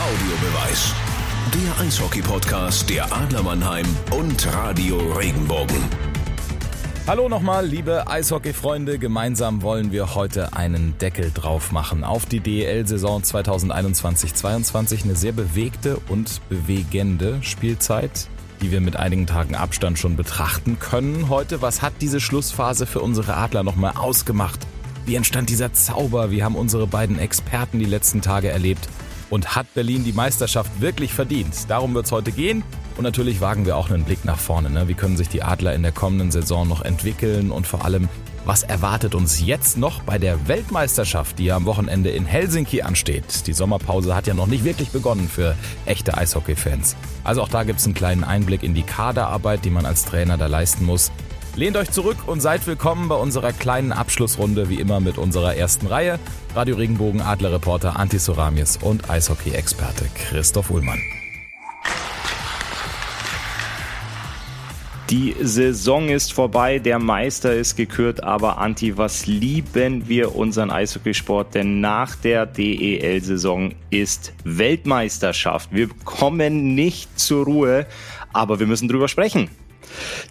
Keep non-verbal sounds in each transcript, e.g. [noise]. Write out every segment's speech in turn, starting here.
Audiobeweis. Der Eishockey-Podcast der Adler Mannheim und Radio Regenbogen. Hallo nochmal, liebe Eishockey-Freunde. Gemeinsam wollen wir heute einen Deckel drauf machen auf die DEL-Saison 2021-22. Eine sehr bewegte und bewegende Spielzeit, die wir mit einigen Tagen Abstand schon betrachten können. Heute, was hat diese Schlussphase für unsere Adler nochmal ausgemacht? Wie entstand dieser Zauber? Wie haben unsere beiden Experten die letzten Tage erlebt? Und hat Berlin die Meisterschaft wirklich verdient? Darum wird es heute gehen. Und natürlich wagen wir auch einen Blick nach vorne. Ne? Wie können sich die Adler in der kommenden Saison noch entwickeln? Und vor allem, was erwartet uns jetzt noch bei der Weltmeisterschaft, die ja am Wochenende in Helsinki ansteht? Die Sommerpause hat ja noch nicht wirklich begonnen für echte Eishockey-Fans. Also auch da gibt es einen kleinen Einblick in die Kaderarbeit, die man als Trainer da leisten muss. Lehnt euch zurück und seid willkommen bei unserer kleinen Abschlussrunde, wie immer mit unserer ersten Reihe. Radio Regenbogen Adlerreporter Anti Soramis und Eishockey-Experte Christoph Ullmann. Die Saison ist vorbei, der Meister ist gekürt, aber Anti, was lieben wir unseren Eishockeysport, denn nach der DEL-Saison ist Weltmeisterschaft. Wir kommen nicht zur Ruhe, aber wir müssen drüber sprechen.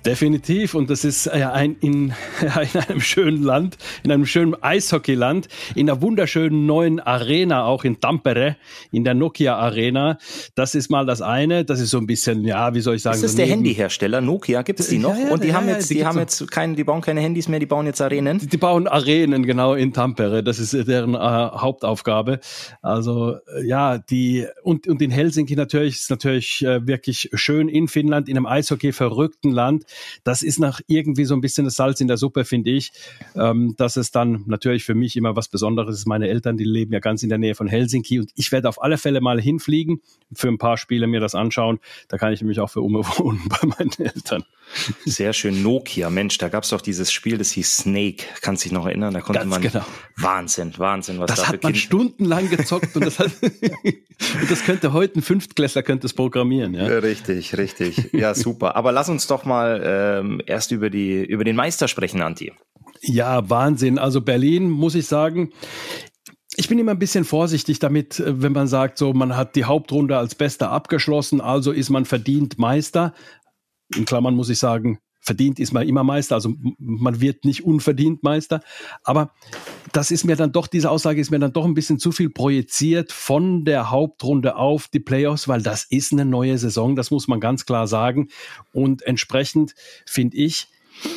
Definitiv. Und das ist ja ein, in, [laughs] in einem schönen Land, in einem schönen Eishockeyland, in einer wunderschönen neuen Arena, auch in Tampere, in der Nokia Arena. Das ist mal das eine. Das ist so ein bisschen, ja, wie soll ich sagen? Das ist so der Handyhersteller. Nokia gibt es die noch? Ja, ja, Und die ja, haben ja, jetzt, die die, haben jetzt keine, die bauen keine Handys mehr, die bauen jetzt Arenen. Die, die bauen Arenen, genau, in Tampere. Das ist deren äh, Hauptaufgabe. Also, äh, ja, die, und, und in Helsinki natürlich, ist natürlich äh, wirklich schön in Finnland, in einem Eishockey verrückten Land. Das ist nach irgendwie so ein bisschen das Salz in der Suppe, finde ich. Ähm, dass es dann natürlich für mich immer was Besonderes ist. Meine Eltern, die leben ja ganz in der Nähe von Helsinki und ich werde auf alle Fälle mal hinfliegen, für ein paar Spiele mir das anschauen. Da kann ich nämlich auch für Ume [laughs] wohnen bei meinen Eltern. Sehr schön. Nokia, Mensch, da gab es doch dieses Spiel, das hieß Snake. Kannst dich noch erinnern? Da konnte Ganz man. genau. Wahnsinn, Wahnsinn, was Das da für hat man Kinder. stundenlang gezockt und das, hat, [laughs] und das könnte heute ein Fünftklässler könnte es programmieren. Ja, Richtig, richtig. Ja, super. Aber lass uns doch mal ähm, erst über die über den Meister sprechen, Anti. Ja, Wahnsinn. Also Berlin, muss ich sagen, ich bin immer ein bisschen vorsichtig damit, äh, wenn man sagt, so man hat die Hauptrunde als Bester abgeschlossen, also ist man verdient Meister. In Klammern muss ich sagen, verdient ist man immer Meister, also man wird nicht unverdient Meister. Aber das ist mir dann doch, diese Aussage ist mir dann doch ein bisschen zu viel projiziert von der Hauptrunde auf die Playoffs, weil das ist eine neue Saison, das muss man ganz klar sagen. Und entsprechend finde ich,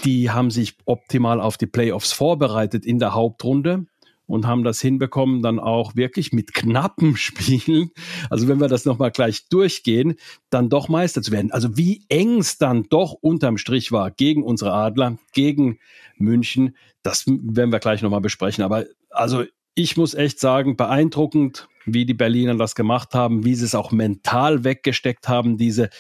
die haben sich optimal auf die Playoffs vorbereitet in der Hauptrunde und haben das hinbekommen, dann auch wirklich mit knappen [laughs] Spielen, also wenn wir das nochmal gleich durchgehen, dann doch Meister zu werden. Also wie eng es dann doch unterm Strich war gegen unsere Adler, gegen München, das werden wir gleich nochmal besprechen. Aber also ich muss echt sagen, beeindruckend, wie die Berliner das gemacht haben, wie sie es auch mental weggesteckt haben, diese,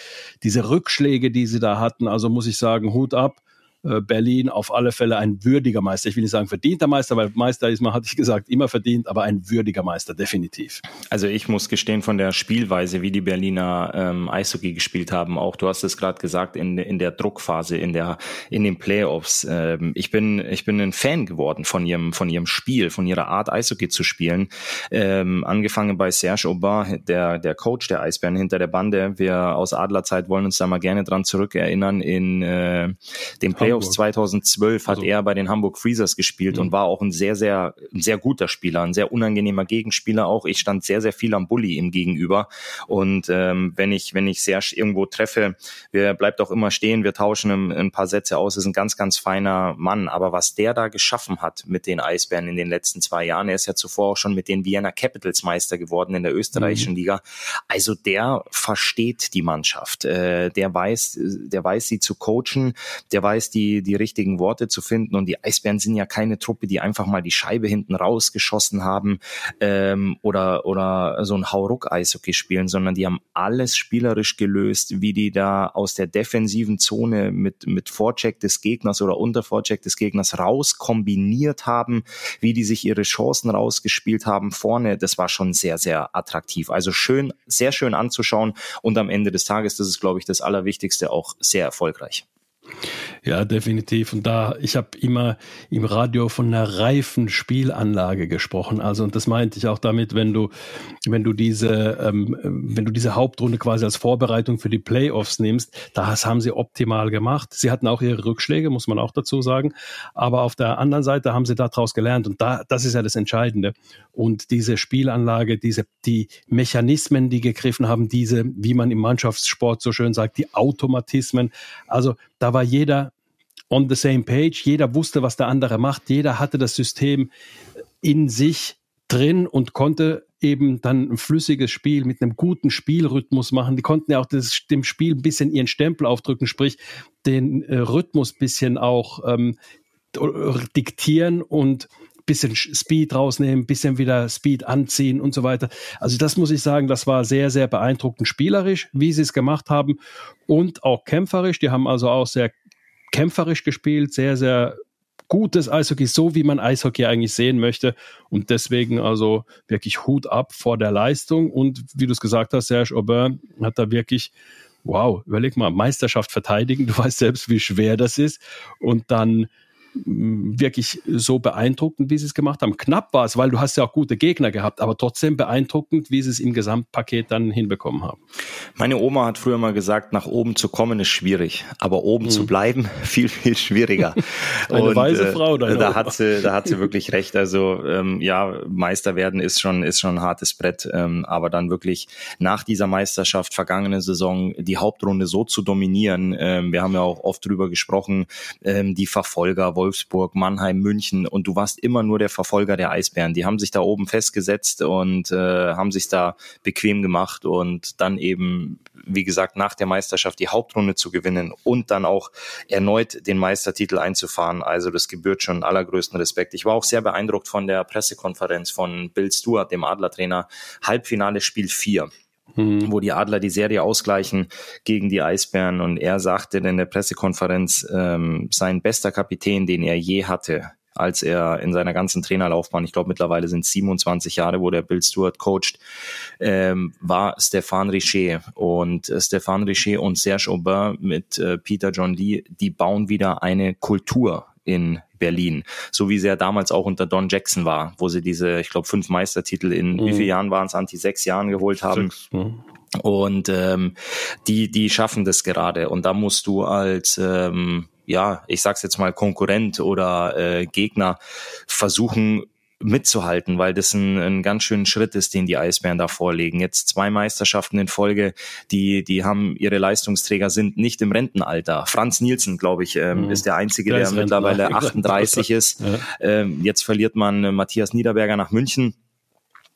diese Rückschläge, die sie da hatten. Also muss ich sagen, Hut ab. Äh, Berlin auf alle Fälle ein würdiger Meister. Ich will nicht sagen verdienter Meister, weil Meister ist man, hatte ich gesagt, immer verdient, aber ein würdiger Meister, definitiv. Also ich muss gestehen von der Spielweise, wie die Berliner ähm, Eishockey gespielt haben, auch du hast es gerade gesagt in, in der Druckphase, in der in den Playoffs. Ähm, ich bin ich bin ein Fan geworden von ihrem von ihrem Spiel, von ihrer Art Eishockey zu spielen. Ähm, angefangen bei Serge Aubin, der der Coach der Eisbären hinter der Bande. Wir aus Adlerzeit wollen uns da mal gerne dran zurückerinnern. In äh, den Playoffs Hamburg. 2012 hat Also- er bei den Hamburg Freezers gespielt und war auch ein sehr sehr ein sehr guter Spieler, ein sehr unangenehmer Gegenspieler auch. Ich stand sehr sehr viel am Bully ihm gegenüber und ähm, wenn ich wenn ich Serge irgendwo treffe, wir bleibt auch immer stehen, wir tauschen ein, ein paar Sätze aus. Ist ein ganz ganz feiner Mann, aber was der da geschaffen hat mit den Eisbären in den letzten zwei Jahren, er ist ja zuvor auch schon mit den Vienna Capitals Meister geworden in der österreichischen Liga. Also der versteht die Mannschaft, äh, der weiß der weiß sie zu coachen, der weiß die die richtigen Worte zu finden und die Eisbären sind ja keine Truppe, die einfach mal die Scheibe hinten rausgeschossen haben ähm, oder oder so ein Hauruck-Eishockey spielen, sondern die haben alles spielerisch gelöst, wie die da aus der defensiven Zone mit mit Vorcheck des Gegners oder unter Vorcheck des Gegners raus kombiniert haben, wie die sich ihre Chancen rausgespielt haben vorne. Das war schon sehr sehr attraktiv. Also schön, sehr schön anzuschauen und am Ende des Tages, das ist glaube ich das Allerwichtigste, auch sehr erfolgreich. Ja, definitiv. Und da, ich habe immer im Radio von einer reifen Spielanlage gesprochen. Also, und das meinte ich auch damit, wenn du, wenn du diese, ähm, wenn du diese Hauptrunde quasi als Vorbereitung für die Playoffs nimmst, das haben sie optimal gemacht. Sie hatten auch ihre Rückschläge, muss man auch dazu sagen. Aber auf der anderen Seite haben sie daraus gelernt. Und da, das ist ja das Entscheidende. Und diese Spielanlage, diese, die Mechanismen, die gegriffen haben, diese, wie man im Mannschaftssport so schön sagt, die Automatismen. Also, da war jeder on the same page, jeder wusste, was der andere macht, jeder hatte das System in sich drin und konnte eben dann ein flüssiges Spiel mit einem guten Spielrhythmus machen. Die konnten ja auch das, dem Spiel ein bisschen ihren Stempel aufdrücken, sprich den äh, Rhythmus bisschen auch ähm, diktieren und bisschen Speed rausnehmen, bisschen wieder Speed anziehen und so weiter. Also das muss ich sagen, das war sehr, sehr beeindruckend spielerisch, wie sie es gemacht haben und auch kämpferisch. Die haben also auch sehr kämpferisch gespielt, sehr, sehr gutes Eishockey, so wie man Eishockey eigentlich sehen möchte. Und deswegen also wirklich Hut ab vor der Leistung. Und wie du es gesagt hast, Serge Aubin hat da wirklich, wow, überleg mal, Meisterschaft verteidigen. Du weißt selbst, wie schwer das ist. Und dann wirklich so beeindruckend, wie sie es gemacht haben. Knapp war es, weil du hast ja auch gute Gegner gehabt, aber trotzdem beeindruckend, wie sie es im Gesamtpaket dann hinbekommen haben. Meine Oma hat früher mal gesagt, nach oben zu kommen ist schwierig, aber oben hm. zu bleiben [laughs] viel, viel schwieriger. [laughs] Eine Und, weise äh, Frau. Deine da Oma. hat sie, da hat sie wirklich recht. Also ähm, ja, Meister werden ist schon, ist schon ein hartes Brett, ähm, aber dann wirklich nach dieser Meisterschaft vergangene Saison die Hauptrunde so zu dominieren. Ähm, wir haben ja auch oft drüber gesprochen, ähm, die Verfolger Wolfsburg, Mannheim, München und du warst immer nur der Verfolger der Eisbären. Die haben sich da oben festgesetzt und äh, haben sich da bequem gemacht und dann eben, wie gesagt, nach der Meisterschaft die Hauptrunde zu gewinnen und dann auch erneut den Meistertitel einzufahren. Also das gebührt schon allergrößten Respekt. Ich war auch sehr beeindruckt von der Pressekonferenz von Bill Stewart, dem Adlertrainer. Halbfinale Spiel 4 mhm. wo die Adler die Serie ausgleichen gegen die Eisbären. Und er sagte in der Pressekonferenz, ähm, sein bester Kapitän, den er je hatte, als er in seiner ganzen Trainerlaufbahn, ich glaube mittlerweile sind 27 Jahre, wo der Bill Stewart coacht, ähm, war Stefan Richer. Und äh, Stefan Richer und Serge Aubin mit äh, Peter John Lee, die bauen wieder eine Kultur in Berlin, so wie sie ja damals auch unter Don Jackson war, wo sie diese, ich glaube, fünf Meistertitel in mhm. wie vielen Jahren waren es, anti sechs Jahren geholt haben. Sechs, ne? Und ähm, die, die schaffen das gerade. Und da musst du als ähm, ja, ich sag's jetzt mal Konkurrent oder äh, Gegner versuchen mitzuhalten, weil das ein, ein ganz schöner Schritt ist, den die Eisbären da vorlegen. Jetzt zwei Meisterschaften in Folge, die, die haben ihre Leistungsträger sind nicht im Rentenalter. Franz Nielsen, glaube ich, ähm, mhm. ist der einzige, der, der mittlerweile [laughs] 38 ist. Ja. Ähm, jetzt verliert man äh, Matthias Niederberger nach München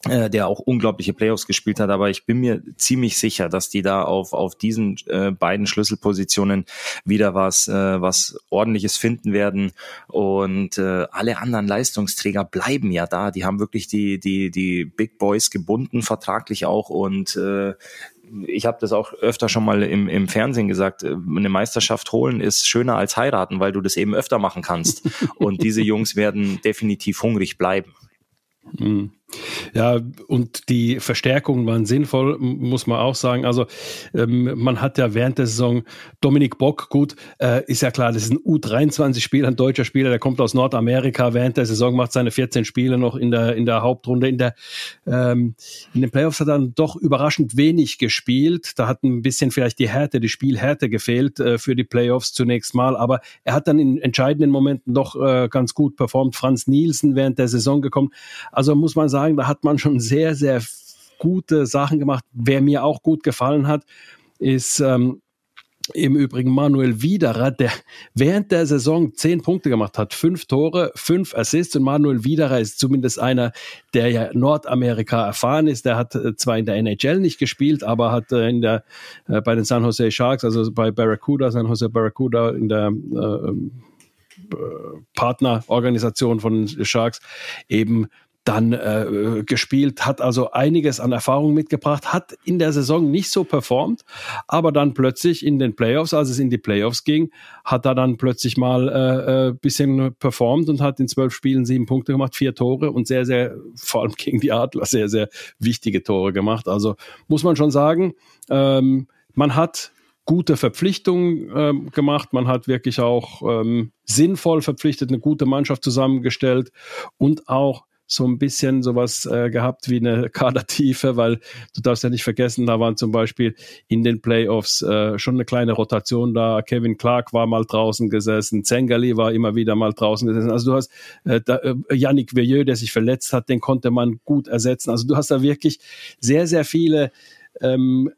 äh, der auch unglaubliche Playoffs gespielt hat, aber ich bin mir ziemlich sicher, dass die da auf auf diesen äh, beiden Schlüsselpositionen wieder was äh, was ordentliches finden werden und äh, alle anderen Leistungsträger bleiben ja da, die haben wirklich die die die Big Boys gebunden vertraglich auch und äh, ich habe das auch öfter schon mal im, im Fernsehen gesagt, äh, eine Meisterschaft holen ist schöner als heiraten, weil du das eben öfter machen kannst. [laughs] Und diese Jungs werden definitiv hungrig bleiben. Mhm. Ja, und die Verstärkungen waren sinnvoll, muss man auch sagen. Also ähm, man hat ja während der Saison Dominik Bock, gut, äh, ist ja klar, das ist ein U23-Spieler, ein deutscher Spieler, der kommt aus Nordamerika. Während der Saison macht seine 14 Spiele noch in der, in der Hauptrunde. In, der, ähm, in den Playoffs hat er dann doch überraschend wenig gespielt. Da hat ein bisschen vielleicht die Härte, die Spielhärte gefehlt äh, für die Playoffs zunächst mal. Aber er hat dann in entscheidenden Momenten doch äh, ganz gut performt. Franz Nielsen während der Saison gekommen. Also muss man sagen, sagen, da hat man schon sehr, sehr gute Sachen gemacht. Wer mir auch gut gefallen hat, ist ähm, im Übrigen Manuel Widerer, der während der Saison zehn Punkte gemacht hat, fünf Tore, fünf Assists und Manuel Widerer ist zumindest einer, der ja Nordamerika erfahren ist. Der hat äh, zwar in der NHL nicht gespielt, aber hat äh, in der äh, bei den San Jose Sharks, also bei Barracuda, San Jose Barracuda in der äh, Partnerorganisation von Sharks eben dann äh, gespielt, hat also einiges an Erfahrung mitgebracht, hat in der Saison nicht so performt, aber dann plötzlich in den Playoffs, als es in die Playoffs ging, hat er dann plötzlich mal äh, äh, bisschen performt und hat in zwölf Spielen sieben Punkte gemacht, vier Tore und sehr, sehr, vor allem gegen die Adler, sehr, sehr wichtige Tore gemacht. Also muss man schon sagen, ähm, man hat gute Verpflichtungen ähm, gemacht. Man hat wirklich auch ähm, sinnvoll verpflichtet, eine gute Mannschaft zusammengestellt und auch so ein bisschen sowas äh, gehabt wie eine [laughs] Kadertiefe, weil du darfst ja nicht vergessen, da waren zum Beispiel in den Playoffs äh, schon eine kleine Rotation da. Kevin Clark war mal draußen gesessen, Zengali war immer wieder mal draußen gesessen. Also du hast äh, da, äh, Yannick Veilleux, der sich verletzt hat, den konnte man gut ersetzen. Also du hast da wirklich sehr, sehr viele ähm,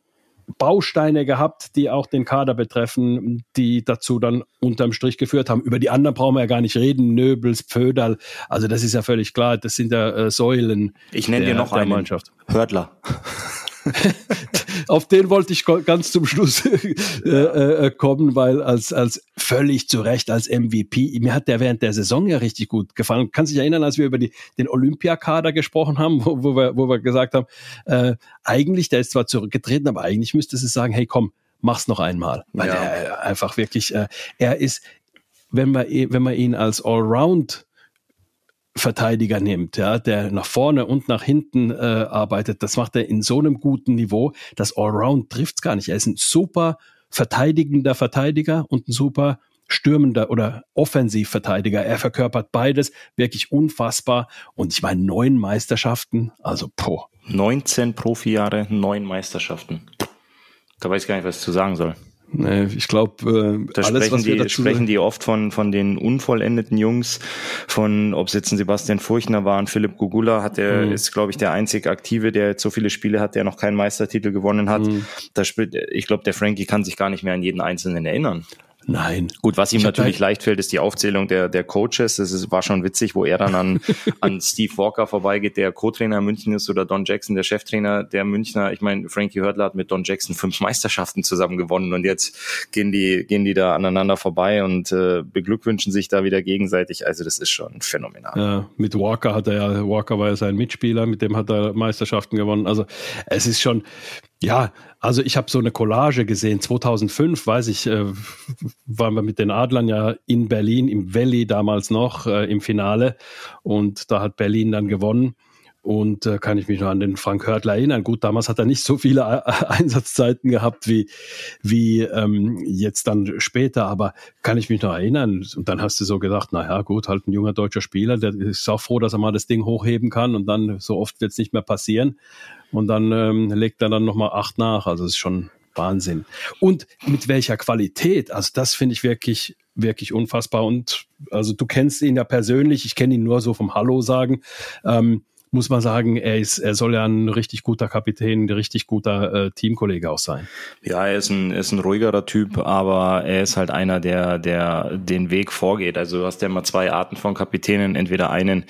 Bausteine gehabt, die auch den Kader betreffen, die dazu dann unterm Strich geführt haben. Über die anderen brauchen wir ja gar nicht reden. Nöbels, Pföderl, also das ist ja völlig klar, das sind ja äh, Säulen. Ich nenne dir noch eine Mannschaft. Hördler. Auf den wollte ich ganz zum Schluss [laughs] äh, äh, kommen, weil als, als völlig zu Recht als MVP, mir hat der während der Saison ja richtig gut gefallen. Kann sich erinnern, als wir über die, den Olympiakader gesprochen haben, wo, wo, wir, wo wir gesagt haben, äh, eigentlich, der ist zwar zurückgetreten, aber eigentlich müsste es sagen, hey komm, mach's noch einmal. Weil ja. er einfach wirklich, äh, er ist, wenn man, wenn man ihn als Allround Verteidiger nimmt, ja, der nach vorne und nach hinten äh, arbeitet, das macht er in so einem guten Niveau, das Allround trifft's gar nicht. Er ist ein super verteidigender Verteidiger und ein super stürmender oder Offensivverteidiger. Er verkörpert beides wirklich unfassbar. Und ich meine, neun Meisterschaften, also po. 19 Profijahre, neun Meisterschaften. Da weiß ich gar nicht, was ich zu sagen soll. Nee, ich glaube, äh, da alles, sprechen, die, sprechen die oft von, von den unvollendeten Jungs, von ob es jetzt ein Sebastian Furchner war und Philipp Gugula hat der, mhm. ist, glaube ich, der einzig Aktive, der jetzt so viele Spiele hat, der noch keinen Meistertitel gewonnen hat. Mhm. Da spielt, ich glaube, der Frankie kann sich gar nicht mehr an jeden Einzelnen erinnern. Nein. Gut, was ihm natürlich leicht fällt, ist die Aufzählung der, der Coaches. Das ist, war schon witzig, wo er dann an, [laughs] an Steve Walker vorbeigeht, der Co-Trainer München ist, oder Don Jackson, der Cheftrainer der Münchner. Ich meine, Frankie Hörtler hat mit Don Jackson fünf [laughs] Meisterschaften zusammen gewonnen und jetzt gehen die, gehen die da aneinander vorbei und äh, beglückwünschen sich da wieder gegenseitig. Also das ist schon phänomenal. Ja, mit Walker hat er ja, Walker war ja sein Mitspieler, mit dem hat er Meisterschaften gewonnen. Also es ist schon, ja, also ich habe so eine Collage gesehen. 2005, weiß ich, äh, waren wir mit den Adlern ja in Berlin im Valley damals noch äh, im Finale und da hat Berlin dann gewonnen. Und äh, kann ich mich noch an den Frank Hörtler erinnern. Gut, damals hat er nicht so viele äh, Einsatzzeiten gehabt wie, wie ähm, jetzt dann später, aber kann ich mich noch erinnern. Und dann hast du so gedacht, na ja, gut, halt ein junger deutscher Spieler, der ist auch froh, dass er mal das Ding hochheben kann und dann so oft wird es nicht mehr passieren. Und dann ähm, legt er dann nochmal acht nach. Also ist schon Wahnsinn. Und mit welcher Qualität? Also das finde ich wirklich, wirklich unfassbar. Und also du kennst ihn ja persönlich, ich kenne ihn nur so vom Hallo sagen. Ähm, muss man sagen, er ist, er soll ja ein richtig guter Kapitän, ein richtig guter äh, Teamkollege auch sein. Ja, er ist ein, ist ein ruhigerer Typ, aber er ist halt einer, der, der den Weg vorgeht. Also du hast ja immer zwei Arten von Kapitänen. Entweder einen,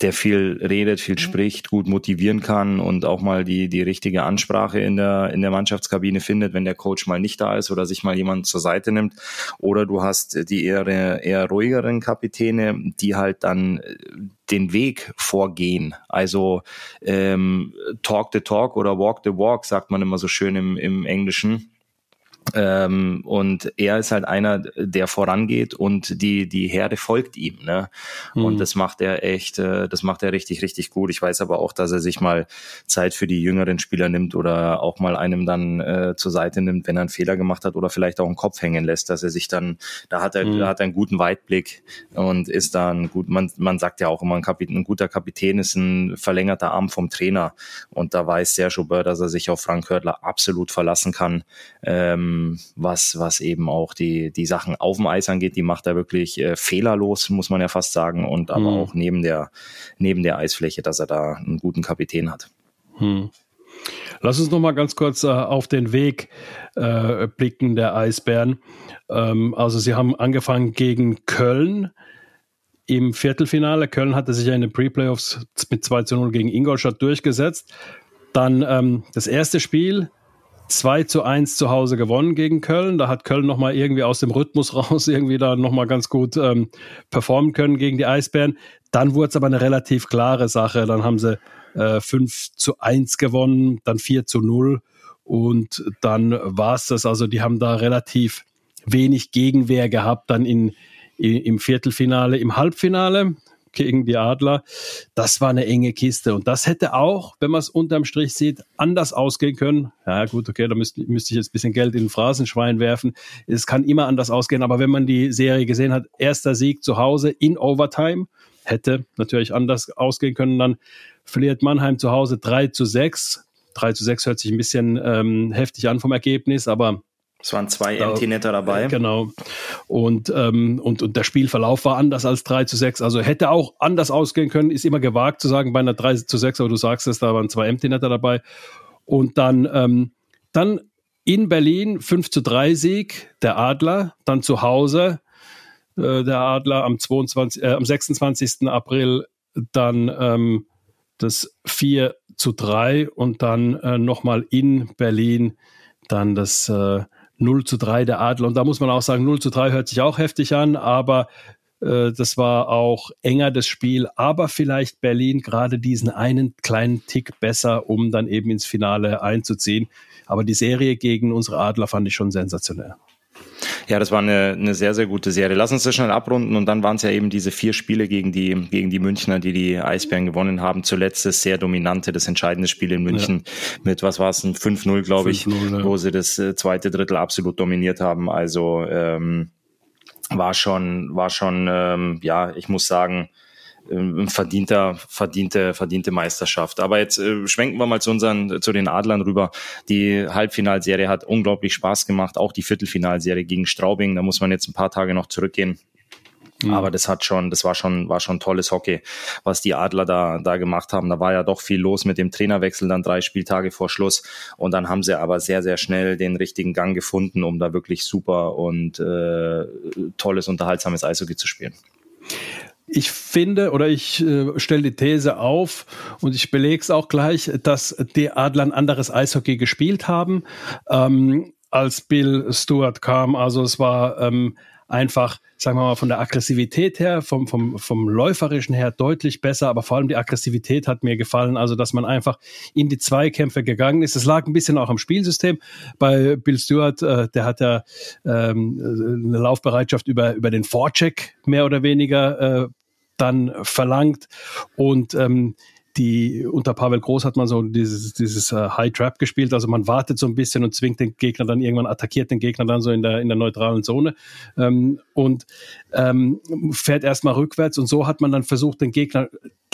der viel redet, viel spricht, gut motivieren kann und auch mal die, die richtige Ansprache in der, in der Mannschaftskabine findet, wenn der Coach mal nicht da ist oder sich mal jemand zur Seite nimmt. Oder du hast die eher, eher ruhigeren Kapitäne, die halt dann den Weg vorgehen. Also ähm, talk the talk oder walk the walk, sagt man immer so schön im, im Englischen. Ähm, und er ist halt einer, der vorangeht und die, die Herde folgt ihm. Ne? Mhm. Und das macht er echt, äh, das macht er richtig, richtig gut. Ich weiß aber auch, dass er sich mal Zeit für die jüngeren Spieler nimmt oder auch mal einem dann äh, zur Seite nimmt, wenn er einen Fehler gemacht hat oder vielleicht auch einen Kopf hängen lässt, dass er sich dann, da hat er, mhm. da hat er einen guten Weitblick und ist dann gut, man, man sagt ja auch immer, ein, Kapitän, ein guter Kapitän ist ein verlängerter Arm vom Trainer. Und da weiß Sergio Bör, dass er sich auf Frank Hörtler absolut verlassen kann. Ähm, ähm, was, was eben auch die, die Sachen auf dem Eis angeht, die macht er wirklich äh, fehlerlos, muss man ja fast sagen, und aber mhm. auch neben der, neben der Eisfläche, dass er da einen guten Kapitän hat. Mhm. Lass uns noch mal ganz kurz äh, auf den Weg äh, blicken der Eisbären. Ähm, also sie haben angefangen gegen Köln im Viertelfinale. Köln hatte sich ja in den Pre-Playoffs mit 2 zu 0 gegen Ingolstadt durchgesetzt. Dann ähm, das erste Spiel 2 zu 1 zu Hause gewonnen gegen Köln. Da hat Köln nochmal irgendwie aus dem Rhythmus [laughs] raus irgendwie da nochmal ganz gut ähm, performen können gegen die Eisbären. Dann wurde es aber eine relativ klare Sache. Dann haben sie äh, 5 zu 1 gewonnen, dann 4 zu 0 und dann war es das. Also die haben da relativ wenig Gegenwehr gehabt dann in, im Viertelfinale. Im Halbfinale gegen die Adler. Das war eine enge Kiste. Und das hätte auch, wenn man es unterm Strich sieht, anders ausgehen können. Ja, gut, okay, da müsste, müsste ich jetzt ein bisschen Geld in den Phrasenschwein werfen. Es kann immer anders ausgehen. Aber wenn man die Serie gesehen hat, erster Sieg zu Hause in Overtime, hätte natürlich anders ausgehen können. Dann verliert Mannheim zu Hause 3 zu 6. 3 zu 6 hört sich ein bisschen ähm, heftig an vom Ergebnis, aber es waren zwei Empty Netter dabei. Genau. Und, ähm, und, und der Spielverlauf war anders als 3 zu 6. Also hätte auch anders ausgehen können, ist immer gewagt zu sagen bei einer 3 zu 6, aber du sagst es, da waren zwei Empty Netter dabei. Und dann, ähm, dann in Berlin 5 zu 3 Sieg der Adler, dann zu Hause äh, der Adler am, 22, äh, am 26. April dann ähm, das 4 zu 3 und dann äh, nochmal in Berlin dann das äh, 0 zu 3 der Adler. Und da muss man auch sagen, 0 zu 3 hört sich auch heftig an, aber äh, das war auch enger das Spiel, aber vielleicht Berlin gerade diesen einen kleinen Tick besser, um dann eben ins Finale einzuziehen. Aber die Serie gegen unsere Adler fand ich schon sensationell. Ja, das war eine, eine sehr, sehr gute Serie. Lass uns das schnell abrunden und dann waren es ja eben diese vier Spiele gegen die, gegen die Münchner, die die Eisbären gewonnen haben. Zuletzt das sehr dominante, das entscheidende Spiel in München ja. mit, was war es, ein 5-0, glaube ich, ja. wo sie das äh, zweite Drittel absolut dominiert haben. Also ähm, war schon, war schon, ähm, ja, ich muss sagen, ähm, verdienter, verdiente, verdiente Meisterschaft. Aber jetzt äh, schwenken wir mal zu unseren, zu den Adlern rüber. Die Halbfinalserie hat unglaublich Spaß gemacht, auch die Viertelfinalserie gegen Straubing. Da muss man jetzt ein paar Tage noch zurückgehen. Mhm. Aber das hat schon, das war schon, war schon tolles Hockey, was die Adler da, da gemacht haben. Da war ja doch viel los mit dem Trainerwechsel, dann drei Spieltage vor Schluss. Und dann haben sie aber sehr, sehr schnell den richtigen Gang gefunden, um da wirklich super und äh, tolles, unterhaltsames Eishockey zu spielen ich finde oder ich äh, stelle die These auf und ich belege es auch gleich, dass die Adler ein anderes Eishockey gespielt haben, ähm, als Bill Stewart kam. Also es war ähm, einfach, sagen wir mal, von der Aggressivität her, vom, vom, vom Läuferischen her deutlich besser, aber vor allem die Aggressivität hat mir gefallen, also dass man einfach in die Zweikämpfe gegangen ist. Es lag ein bisschen auch am Spielsystem. Bei Bill Stewart, äh, der hat ja ähm, eine Laufbereitschaft über, über den Vorcheck mehr oder weniger äh, dann verlangt. Und ähm, die unter Pavel Groß hat man so dieses, dieses uh, High Trap gespielt, also man wartet so ein bisschen und zwingt den Gegner dann irgendwann, attackiert den Gegner dann so in der, in der neutralen Zone ähm, und ähm, fährt erstmal rückwärts und so hat man dann versucht, den Gegner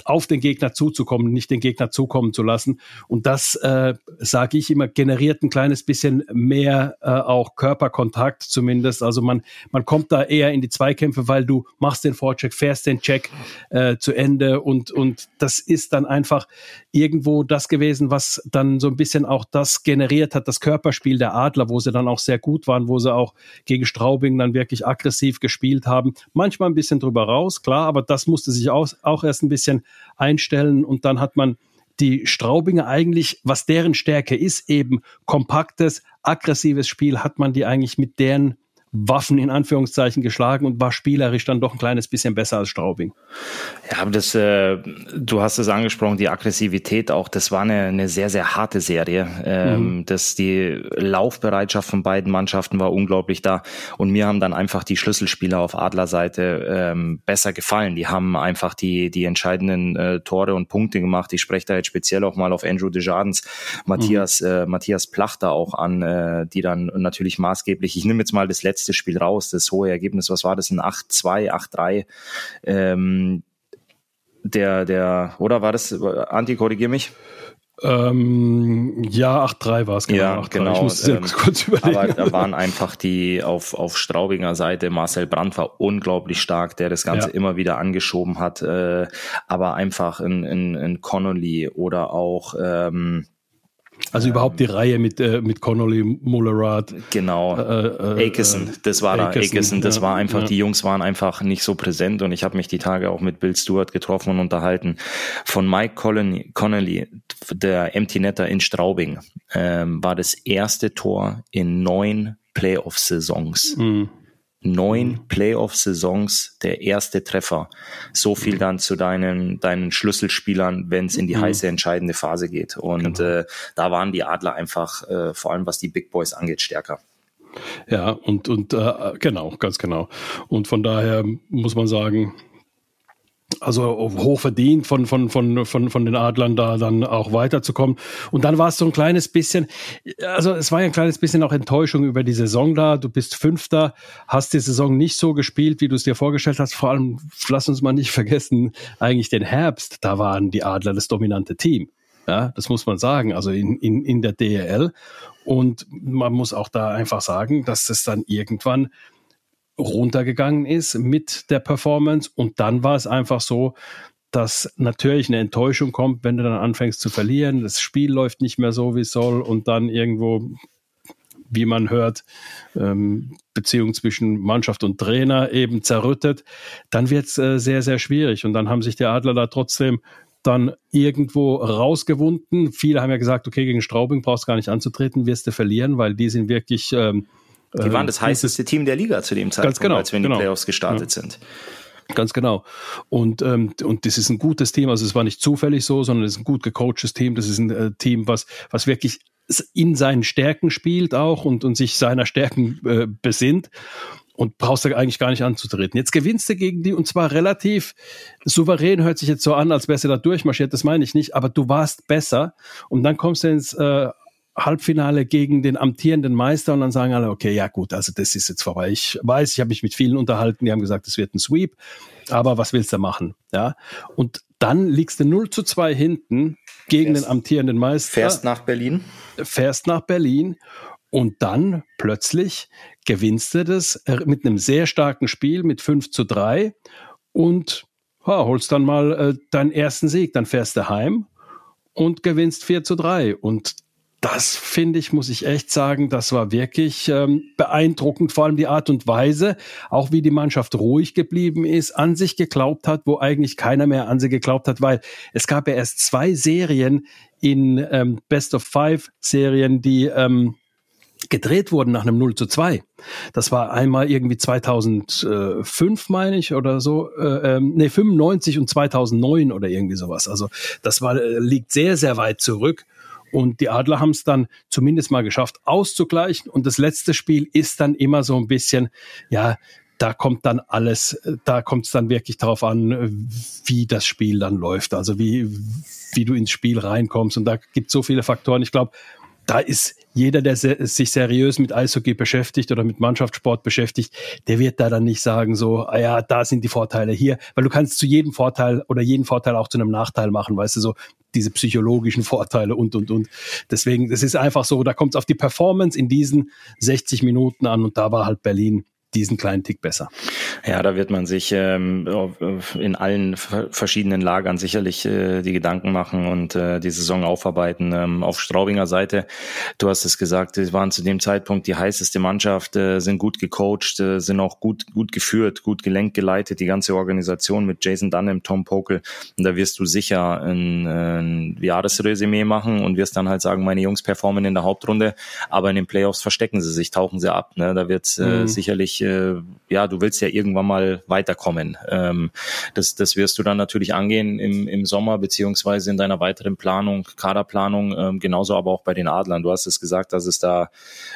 auf den Gegner zuzukommen, nicht den Gegner zukommen zu lassen. Und das, äh, sage ich immer, generiert ein kleines bisschen mehr äh, auch Körperkontakt zumindest. Also man, man kommt da eher in die Zweikämpfe, weil du machst den Vorcheck, fährst den Check äh, zu Ende und, und das ist dann einfach irgendwo das gewesen, was dann so ein bisschen auch das generiert hat, das Körperspiel der Adler, wo sie dann auch sehr gut waren, wo sie auch gegen Straubing dann wirklich aggressiv gespielt haben. Manchmal ein bisschen drüber raus, klar, aber das musste sich auch, auch erst ein bisschen einstellen und dann hat man die Straubinger eigentlich, was deren Stärke ist, eben kompaktes, aggressives Spiel, hat man die eigentlich mit deren Waffen in Anführungszeichen geschlagen und war spielerisch dann doch ein kleines bisschen besser als Straubing. Ja, aber das, äh, du hast es angesprochen, die Aggressivität auch, das war eine, eine sehr, sehr harte Serie. Ähm, mhm. das, die Laufbereitschaft von beiden Mannschaften war unglaublich da und mir haben dann einfach die Schlüsselspieler auf Adlerseite ähm, besser gefallen. Die haben einfach die, die entscheidenden äh, Tore und Punkte gemacht. Ich spreche da jetzt speziell auch mal auf Andrew Desjardins, Matthias, mhm. äh, Matthias Plachter auch an, äh, die dann natürlich maßgeblich, ich nehme jetzt mal das letzte letzte Spiel raus, das hohe Ergebnis, was war das, ein 8-2, 8-3, ähm, der, der, oder war das, Anti, korrigier mich? Ähm, ja, 8-3 war es, genau. Ja, genau. Ich muss ähm, kurz überlegen. Aber da waren einfach die auf, auf Straubinger Seite, Marcel Brandt war unglaublich stark, der das Ganze ja. immer wieder angeschoben hat. Äh, aber einfach in, in, in Connolly oder auch ähm, also ähm, überhaupt die Reihe mit, äh, mit Connolly, Mullerad. Genau. Äh, äh, Akeson, das war Akeson, da. Akeson, das ja, war einfach, ja. die Jungs waren einfach nicht so präsent und ich habe mich die Tage auch mit Bill Stewart getroffen und unterhalten. Von Mike Connolly, Connolly der Empty Netter in Straubing, ähm, war das erste Tor in neun Playoff-Saisons. Mhm neun mhm. Playoff-Saisons der erste Treffer. So viel dann zu deinen, deinen Schlüsselspielern, wenn es in die mhm. heiße entscheidende Phase geht. Und genau. äh, da waren die Adler einfach, äh, vor allem was die Big Boys angeht, stärker. Ja, und, und äh, genau, ganz genau. Und von daher muss man sagen, also hoch verdient von, von, von, von, von den Adlern da dann auch weiterzukommen. Und dann war es so ein kleines bisschen, also es war ja ein kleines bisschen auch Enttäuschung über die Saison da. Du bist Fünfter, hast die Saison nicht so gespielt, wie du es dir vorgestellt hast. Vor allem, lass uns mal nicht vergessen, eigentlich den Herbst, da waren die Adler das dominante Team. Ja, das muss man sagen, also in, in, in der DL. Und man muss auch da einfach sagen, dass es dann irgendwann runtergegangen ist mit der Performance. Und dann war es einfach so, dass natürlich eine Enttäuschung kommt, wenn du dann anfängst zu verlieren. Das Spiel läuft nicht mehr so, wie es soll. Und dann irgendwo, wie man hört, ähm, Beziehung zwischen Mannschaft und Trainer eben zerrüttet. Dann wird es äh, sehr, sehr schwierig. Und dann haben sich die Adler da trotzdem dann irgendwo rausgewunden. Viele haben ja gesagt, okay, gegen Straubing brauchst du gar nicht anzutreten, wirst du verlieren, weil die sind wirklich ähm, die waren das ähm, heißeste Team der Liga zu dem Zeitpunkt, genau, als wir in genau. die Playoffs gestartet ja. sind. Ganz genau. Und, ähm, und das ist ein gutes Team. Also es war nicht zufällig so, sondern es ist ein gut gecoachtes Team. Das ist ein äh, Team, was, was wirklich in seinen Stärken spielt auch und, und sich seiner Stärken äh, besinnt und brauchst da eigentlich gar nicht anzutreten. Jetzt gewinnst du gegen die und zwar relativ souverän, hört sich jetzt so an, als wärst du da durchmarschiert, das meine ich nicht, aber du warst besser und dann kommst du ins äh, Halbfinale gegen den amtierenden Meister und dann sagen alle, okay, ja gut, also das ist jetzt vorbei. Ich weiß, ich habe mich mit vielen unterhalten, die haben gesagt, es wird ein Sweep, aber was willst du machen? Ja, und dann liegst du 0 zu 2 hinten gegen fährst, den amtierenden Meister. Fährst nach Berlin. Fährst nach Berlin und dann plötzlich gewinnst du das mit einem sehr starken Spiel mit 5 zu 3 und ja, holst dann mal äh, deinen ersten Sieg. Dann fährst du heim und gewinnst 4 zu 3. Und das finde ich, muss ich echt sagen, das war wirklich ähm, beeindruckend, vor allem die Art und Weise, auch wie die Mannschaft ruhig geblieben ist, an sich geglaubt hat, wo eigentlich keiner mehr an sie geglaubt hat, weil es gab ja erst zwei Serien in ähm, Best of Five Serien, die ähm, gedreht wurden nach einem 0 zu 2. Das war einmal irgendwie 2005, meine ich, oder so, äh, ähm, nee, 95 und 2009 oder irgendwie sowas. Also das war, äh, liegt sehr, sehr weit zurück. Und die Adler haben es dann zumindest mal geschafft, auszugleichen. Und das letzte Spiel ist dann immer so ein bisschen, ja, da kommt dann alles, da kommt es dann wirklich darauf an, wie das Spiel dann läuft. Also wie, wie du ins Spiel reinkommst. Und da gibt so viele Faktoren. Ich glaube, da ist jeder, der sich seriös mit Eishockey beschäftigt oder mit Mannschaftssport beschäftigt, der wird da dann nicht sagen so, ah ja, da sind die Vorteile hier, weil du kannst zu jedem Vorteil oder jeden Vorteil auch zu einem Nachteil machen, weißt du, so diese psychologischen Vorteile und, und, und. Deswegen, das ist einfach so, da kommt es auf die Performance in diesen 60 Minuten an und da war halt Berlin diesen kleinen Tick besser. Ja, da wird man sich ähm, in allen verschiedenen Lagern sicherlich äh, die Gedanken machen und äh, die Saison aufarbeiten. Ähm, auf Straubinger Seite, du hast es gesagt, sie waren zu dem Zeitpunkt die heißeste Mannschaft, äh, sind gut gecoacht, äh, sind auch gut, gut geführt, gut gelenkt geleitet, die ganze Organisation mit Jason Dunham, Tom Pokel. Und da wirst du sicher ein, ein Jahresresümee machen und wirst dann halt sagen, meine Jungs performen in der Hauptrunde, aber in den Playoffs verstecken sie sich, tauchen sie ab. Ne? Da wird äh, mhm. sicherlich äh, ja, du willst ja irgendwann mal weiterkommen. Ähm, das, das wirst du dann natürlich angehen im, im Sommer beziehungsweise in deiner weiteren Planung, Kaderplanung, ähm, genauso aber auch bei den Adlern. Du hast es gesagt, dass es da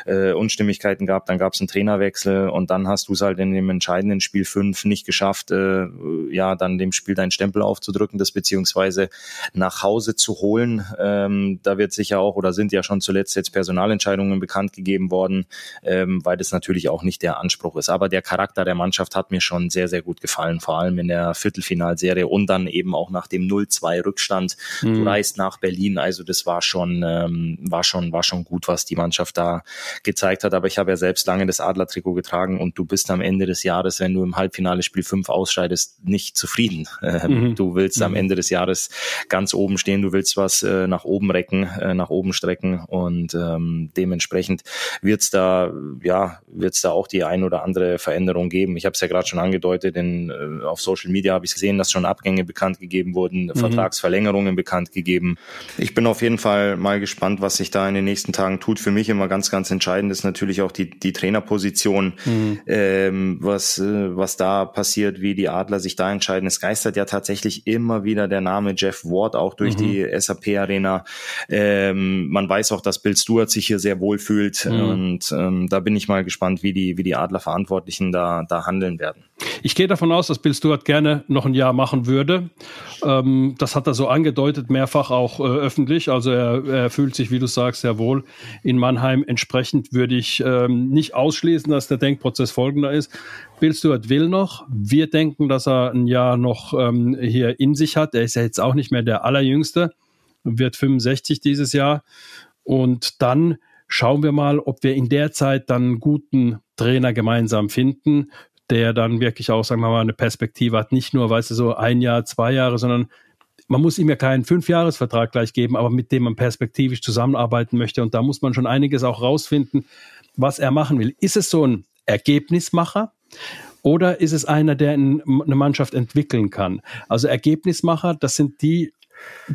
äh, Unstimmigkeiten gab, dann gab es einen Trainerwechsel und dann hast du es halt in dem entscheidenden Spiel 5 nicht geschafft, äh, ja, dann dem Spiel deinen Stempel aufzudrücken, das beziehungsweise nach Hause zu holen. Ähm, da wird sicher auch oder sind ja schon zuletzt jetzt Personalentscheidungen bekannt gegeben worden, ähm, weil das natürlich auch nicht der Anspruch Anspruch ist. Aber der Charakter der Mannschaft hat mir schon sehr, sehr gut gefallen, vor allem in der Viertelfinalserie und dann eben auch nach dem 0-2 Rückstand. Mhm. Du reist nach Berlin, also das war schon, ähm, war schon, war schon gut, was die Mannschaft da gezeigt hat. Aber ich habe ja selbst lange das Adler-Trikot getragen und du bist am Ende des Jahres, wenn du im Halbfinale Spiel 5 ausscheidest, nicht zufrieden. Ähm, mhm. Du willst mhm. am Ende des Jahres ganz oben stehen, du willst was äh, nach oben recken, äh, nach oben strecken und ähm, dementsprechend wird's da, ja, wird's da auch die ein oder andere Veränderung geben. Ich habe es ja gerade schon angedeutet, in, äh, auf Social Media habe ich gesehen, dass schon Abgänge bekannt gegeben wurden, mhm. Vertragsverlängerungen bekannt gegeben. Ich bin auf jeden Fall mal gespannt, was sich da in den nächsten Tagen tut. Für mich immer ganz, ganz entscheidend ist natürlich auch die, die Trainerposition, mhm. ähm, was, äh, was da passiert, wie die Adler sich da entscheiden. Es geistert ja tatsächlich immer wieder der Name Jeff Ward auch durch mhm. die SAP-Arena. Ähm, man weiß auch, dass Bill Stewart sich hier sehr wohl fühlt mhm. und ähm, da bin ich mal gespannt, wie die, wie die Adler Verantwortlichen da, da handeln werden. Ich gehe davon aus, dass Bill Stewart gerne noch ein Jahr machen würde. Ähm, das hat er so angedeutet, mehrfach auch äh, öffentlich. Also er, er, fühlt sich, wie du sagst, sehr wohl in Mannheim. Entsprechend würde ich ähm, nicht ausschließen, dass der Denkprozess folgender ist. Bill Stewart will noch. Wir denken, dass er ein Jahr noch ähm, hier in sich hat. Er ist ja jetzt auch nicht mehr der Allerjüngste, wird 65 dieses Jahr. Und dann schauen wir mal, ob wir in der Zeit dann einen guten Trainer gemeinsam finden, der dann wirklich auch, sagen wir mal, eine Perspektive hat. Nicht nur, weißt du, so ein Jahr, zwei Jahre, sondern man muss ihm ja keinen Fünfjahresvertrag gleich geben, aber mit dem man perspektivisch zusammenarbeiten möchte. Und da muss man schon einiges auch rausfinden, was er machen will. Ist es so ein Ergebnismacher? Oder ist es einer, der eine Mannschaft entwickeln kann? Also Ergebnismacher, das sind die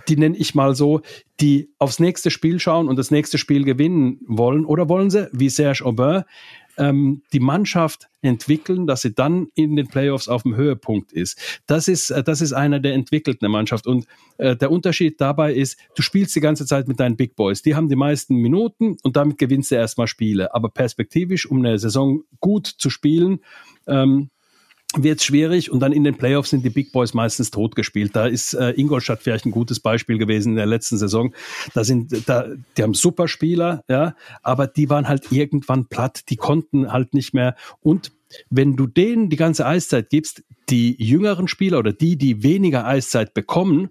die nenne ich mal so, die aufs nächste Spiel schauen und das nächste Spiel gewinnen wollen? Oder wollen sie, wie Serge Aubin, ähm, die Mannschaft entwickeln, dass sie dann in den Playoffs auf dem Höhepunkt ist. Das ist, äh, das ist einer, der entwickelt eine Mannschaft. Und äh, der Unterschied dabei ist, du spielst die ganze Zeit mit deinen Big Boys. Die haben die meisten Minuten und damit gewinnst du erstmal Spiele. Aber perspektivisch, um eine Saison gut zu spielen, ähm, wird schwierig und dann in den Playoffs sind die Big Boys meistens totgespielt. Da ist äh, Ingolstadt vielleicht ein gutes Beispiel gewesen in der letzten Saison. Da sind, da, die haben super Spieler, ja, aber die waren halt irgendwann platt, die konnten halt nicht mehr und wenn du denen die ganze Eiszeit gibst, die jüngeren Spieler oder die, die weniger Eiszeit bekommen,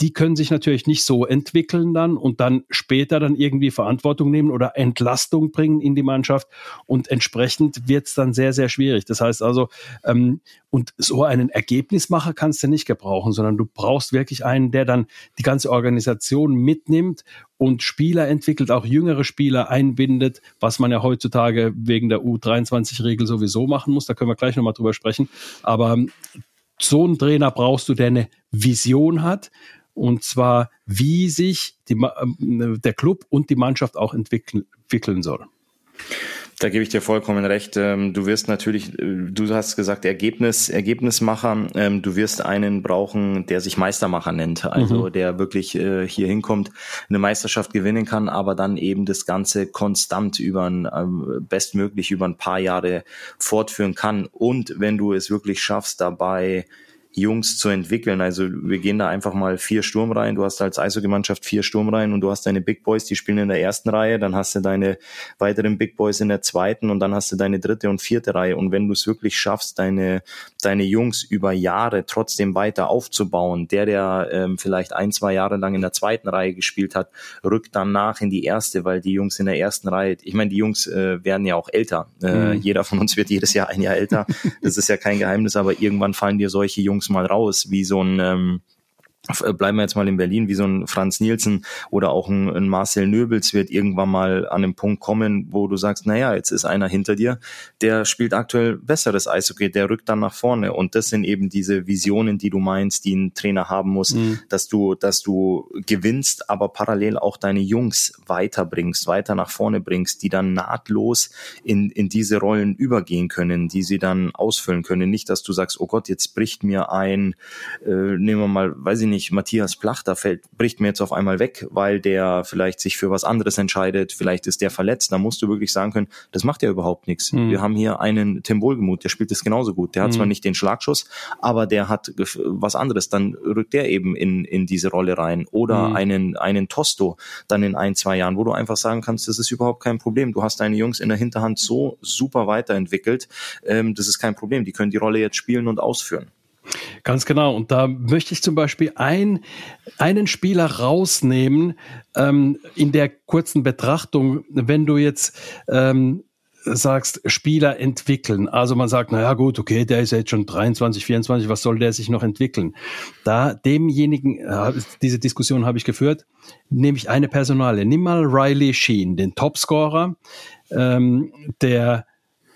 die können sich natürlich nicht so entwickeln dann und dann später dann irgendwie Verantwortung nehmen oder Entlastung bringen in die Mannschaft und entsprechend wird es dann sehr, sehr schwierig. Das heißt also, ähm, und so einen Ergebnismacher kannst du nicht gebrauchen, sondern du brauchst wirklich einen, der dann die ganze Organisation mitnimmt und Spieler entwickelt, auch jüngere Spieler einbindet, was man ja heutzutage wegen der U23-Regel sowieso machen muss. Da können wir gleich nochmal drüber sprechen. Aber so einen Trainer brauchst du, der eine Vision hat. Und zwar, wie sich die, äh, der Club und die Mannschaft auch entwickeln, entwickeln soll. Da gebe ich dir vollkommen recht. Ähm, du wirst natürlich, äh, du hast gesagt, Ergebnis, Ergebnismacher. Ähm, du wirst einen brauchen, der sich Meistermacher nennt. Also mhm. der wirklich äh, hier hinkommt, eine Meisterschaft gewinnen kann, aber dann eben das Ganze konstant über ein, ähm, bestmöglich über ein paar Jahre fortführen kann. Und wenn du es wirklich schaffst, dabei Jungs zu entwickeln. Also wir gehen da einfach mal vier Sturm rein. Du hast als Eishockey-Mannschaft vier Sturm rein und du hast deine Big Boys, die spielen in der ersten Reihe, dann hast du deine weiteren Big Boys in der zweiten und dann hast du deine dritte und vierte Reihe. Und wenn du es wirklich schaffst, deine, deine Jungs über Jahre trotzdem weiter aufzubauen, der, der ähm, vielleicht ein, zwei Jahre lang in der zweiten Reihe gespielt hat, rückt dann nach in die erste, weil die Jungs in der ersten Reihe, ich meine, die Jungs äh, werden ja auch älter. Äh, mhm. Jeder von uns wird jedes Jahr ein Jahr älter. Das ist ja kein Geheimnis, aber irgendwann fallen dir solche Jungs Jungs mal raus, wie so ein ähm, äh, bleiben wir jetzt mal in Berlin, wie so ein Franz Nielsen oder auch ein, ein, Marcel Nöbels wird irgendwann mal an den Punkt kommen, wo du sagst, naja, jetzt ist einer hinter dir, der spielt aktuell besseres Eishockey, der rückt dann nach vorne. Und das sind eben diese Visionen, die du meinst, die ein Trainer haben muss, mhm. dass du, dass du gewinnst, aber parallel auch deine Jungs weiterbringst, weiter nach vorne bringst, die dann nahtlos in, in diese Rollen übergehen können, die sie dann ausfüllen können. Nicht, dass du sagst, oh Gott, jetzt bricht mir ein, äh, nehmen wir mal, weiß ich nicht, nicht, Matthias Plachter fällt, bricht mir jetzt auf einmal weg, weil der vielleicht sich für was anderes entscheidet, vielleicht ist der verletzt, da musst du wirklich sagen können, das macht ja überhaupt nichts. Mhm. Wir haben hier einen Tim Wohlgemuth, der spielt das genauso gut. Der hat mhm. zwar nicht den Schlagschuss, aber der hat was anderes, dann rückt der eben in, in diese Rolle rein. Oder mhm. einen, einen Tosto dann in ein, zwei Jahren, wo du einfach sagen kannst, das ist überhaupt kein Problem. Du hast deine Jungs in der Hinterhand so super weiterentwickelt, ähm, das ist kein Problem. Die können die Rolle jetzt spielen und ausführen. Ganz genau. Und da möchte ich zum Beispiel ein, einen Spieler rausnehmen ähm, in der kurzen Betrachtung, wenn du jetzt ähm, sagst, Spieler entwickeln. Also man sagt, na ja, gut, okay, der ist jetzt schon 23, 24, was soll der sich noch entwickeln? Da demjenigen, äh, diese Diskussion habe ich geführt, nehme ich eine Personale. Nimm mal Riley Sheen, den Topscorer ähm, der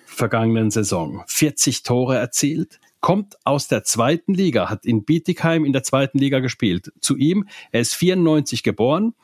vergangenen Saison. 40 Tore erzielt, kommt aus der zweiten Liga, hat in Bietigheim in der zweiten Liga gespielt. Zu ihm, er ist 94 geboren,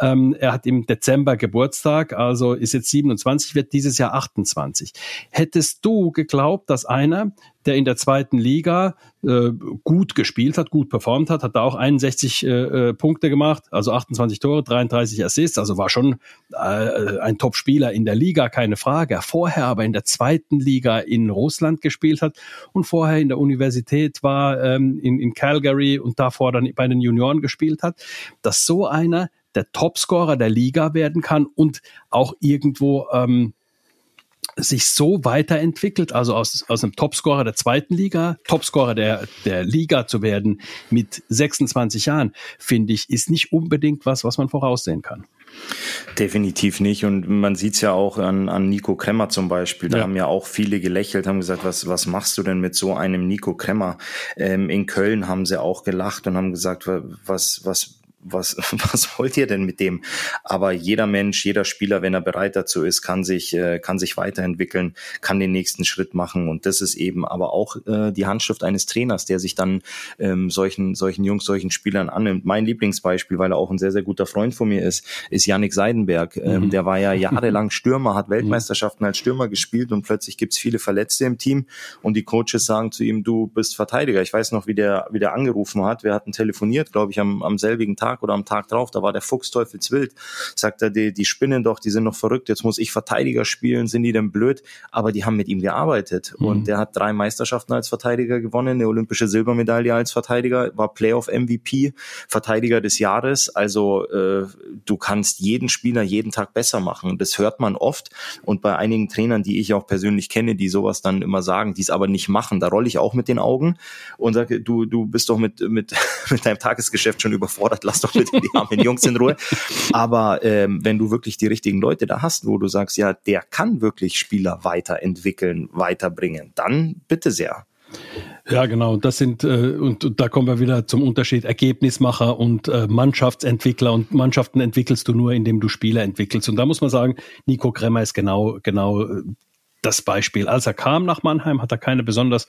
Ähm, er hat im Dezember Geburtstag, also ist jetzt 27, wird dieses Jahr 28. Hättest du geglaubt, dass einer, der in der zweiten Liga äh, gut gespielt hat, gut performt hat, hat da auch 61 äh, äh, Punkte gemacht, also 28 Tore, 33 Assists, also war schon äh, ein Top-Spieler in der Liga, keine Frage. Vorher aber in der zweiten Liga in Russland gespielt hat und vorher in der Universität war, ähm, in, in Calgary und davor dann bei den Junioren gespielt hat, dass so einer der Topscorer der Liga werden kann und auch irgendwo ähm, sich so weiterentwickelt, also aus, aus einem Topscorer der zweiten Liga, Topscorer der, der Liga zu werden mit 26 Jahren, finde ich, ist nicht unbedingt was, was man voraussehen kann. Definitiv nicht. Und man sieht es ja auch an, an Nico Kremmer zum Beispiel. Da ja. haben ja auch viele gelächelt, haben gesagt, was, was machst du denn mit so einem Nico Kremmer? Ähm, in Köln haben sie auch gelacht und haben gesagt, was, was, was, [laughs] was wollt ihr denn mit dem? Aber jeder Mensch, jeder Spieler, wenn er bereit dazu ist, kann sich, äh, kann sich weiterentwickeln, kann den nächsten Schritt machen. Und das ist eben aber auch äh, die Handschrift eines Trainers, der sich dann ähm, solchen, solchen Jungs, solchen Spielern annimmt. Mein Lieblingsbeispiel, weil er auch ein sehr, sehr guter Freund von mir ist, ist Yannick Seidenberg. Ähm, mhm. Der war ja [laughs] jahrelang Stürmer, hat Weltmeisterschaften als Stürmer gespielt und plötzlich gibt's viele Verletzte im Team und die Coaches sagen zu ihm, du bist Verteidiger. Ich weiß noch, wie der, wie der angerufen hat. Wir hatten telefoniert, glaube ich, am, am selbigen Tag Tag oder am Tag drauf, da war der Fuchs teufelswild. Sagt er, die, die spinnen doch, die sind noch verrückt, jetzt muss ich Verteidiger spielen, sind die denn blöd? Aber die haben mit ihm gearbeitet mhm. und der hat drei Meisterschaften als Verteidiger gewonnen, eine olympische Silbermedaille als Verteidiger, war Playoff MVP, Verteidiger des Jahres. Also äh, du kannst jeden Spieler jeden Tag besser machen. Das hört man oft und bei einigen Trainern, die ich auch persönlich kenne, die sowas dann immer sagen, die es aber nicht machen, da rolle ich auch mit den Augen und sage, du, du bist doch mit, mit, [laughs] mit deinem Tagesgeschäft schon überfordert, lass doch bitte die armen Jungs in Ruhe. Aber ähm, wenn du wirklich die richtigen Leute da hast, wo du sagst, ja, der kann wirklich Spieler weiterentwickeln, weiterbringen, dann bitte sehr. Ja, genau. Das sind äh, und, und da kommen wir wieder zum Unterschied Ergebnismacher und äh, Mannschaftsentwickler. Und Mannschaften entwickelst du nur, indem du Spieler entwickelst. Und da muss man sagen, Nico Kremmer ist genau genau äh, das Beispiel. Als er kam nach Mannheim, hat er keine besonders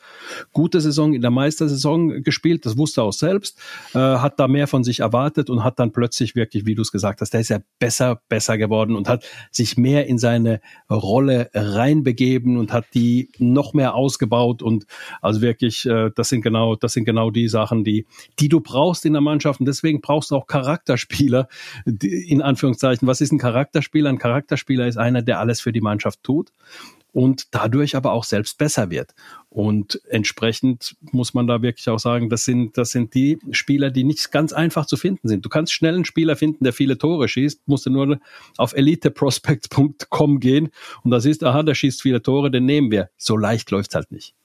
gute Saison in der Meistersaison gespielt. Das wusste er auch selbst, äh, hat da mehr von sich erwartet und hat dann plötzlich wirklich, wie du es gesagt hast, der ist ja besser, besser geworden und hat sich mehr in seine Rolle reinbegeben und hat die noch mehr ausgebaut und also wirklich, äh, das sind genau, das sind genau die Sachen, die, die du brauchst in der Mannschaft und deswegen brauchst du auch Charakterspieler, in Anführungszeichen. Was ist ein Charakterspieler? Ein Charakterspieler ist einer, der alles für die Mannschaft tut und dadurch aber auch selbst besser wird. Und entsprechend muss man da wirklich auch sagen, das sind, das sind die Spieler, die nicht ganz einfach zu finden sind. Du kannst schnell einen Spieler finden, der viele Tore schießt, musst du nur auf eliteprospects.com gehen und da siehst, aha, der schießt viele Tore, den nehmen wir. So leicht läuft's halt nicht.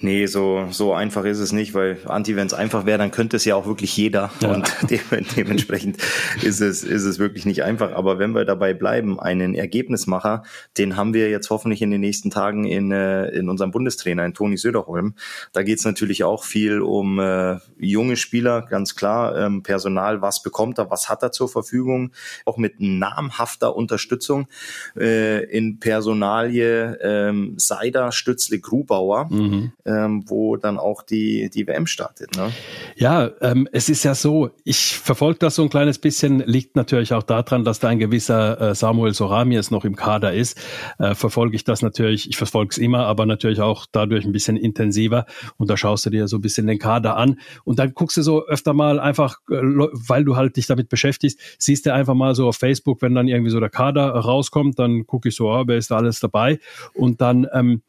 Nee, so, so einfach ist es nicht, weil Anti, wenn es einfach wäre, dann könnte es ja auch wirklich jeder. Ja. Und [laughs] de dementsprechend ist es, ist es wirklich nicht einfach. Aber wenn wir dabei bleiben, einen Ergebnismacher, den haben wir jetzt hoffentlich in den nächsten Tagen in, äh, in unserem Bundestrainer, in Toni Söderholm. Da geht es natürlich auch viel um äh, junge Spieler, ganz klar, ähm, Personal, was bekommt er, was hat er zur Verfügung, auch mit namhafter Unterstützung äh, in Personalie ähm, Seider, Stützle, Grubauer. Mhm ähm, wo dann auch die, die WM startet. Ne? Ja, ähm, es ist ja so, ich verfolge das so ein kleines bisschen, liegt natürlich auch daran, dass da ein gewisser äh, Samuel Soramies noch im Kader ist. Äh, verfolge ich das natürlich, ich verfolge es immer, aber natürlich auch dadurch ein bisschen intensiver und da schaust du dir so ein bisschen den Kader an und dann guckst du so öfter mal einfach, äh, weil du halt dich damit beschäftigst, siehst du einfach mal so auf Facebook, wenn dann irgendwie so der Kader rauskommt, dann gucke ich so, oh, wer ist da alles dabei und dann ähm,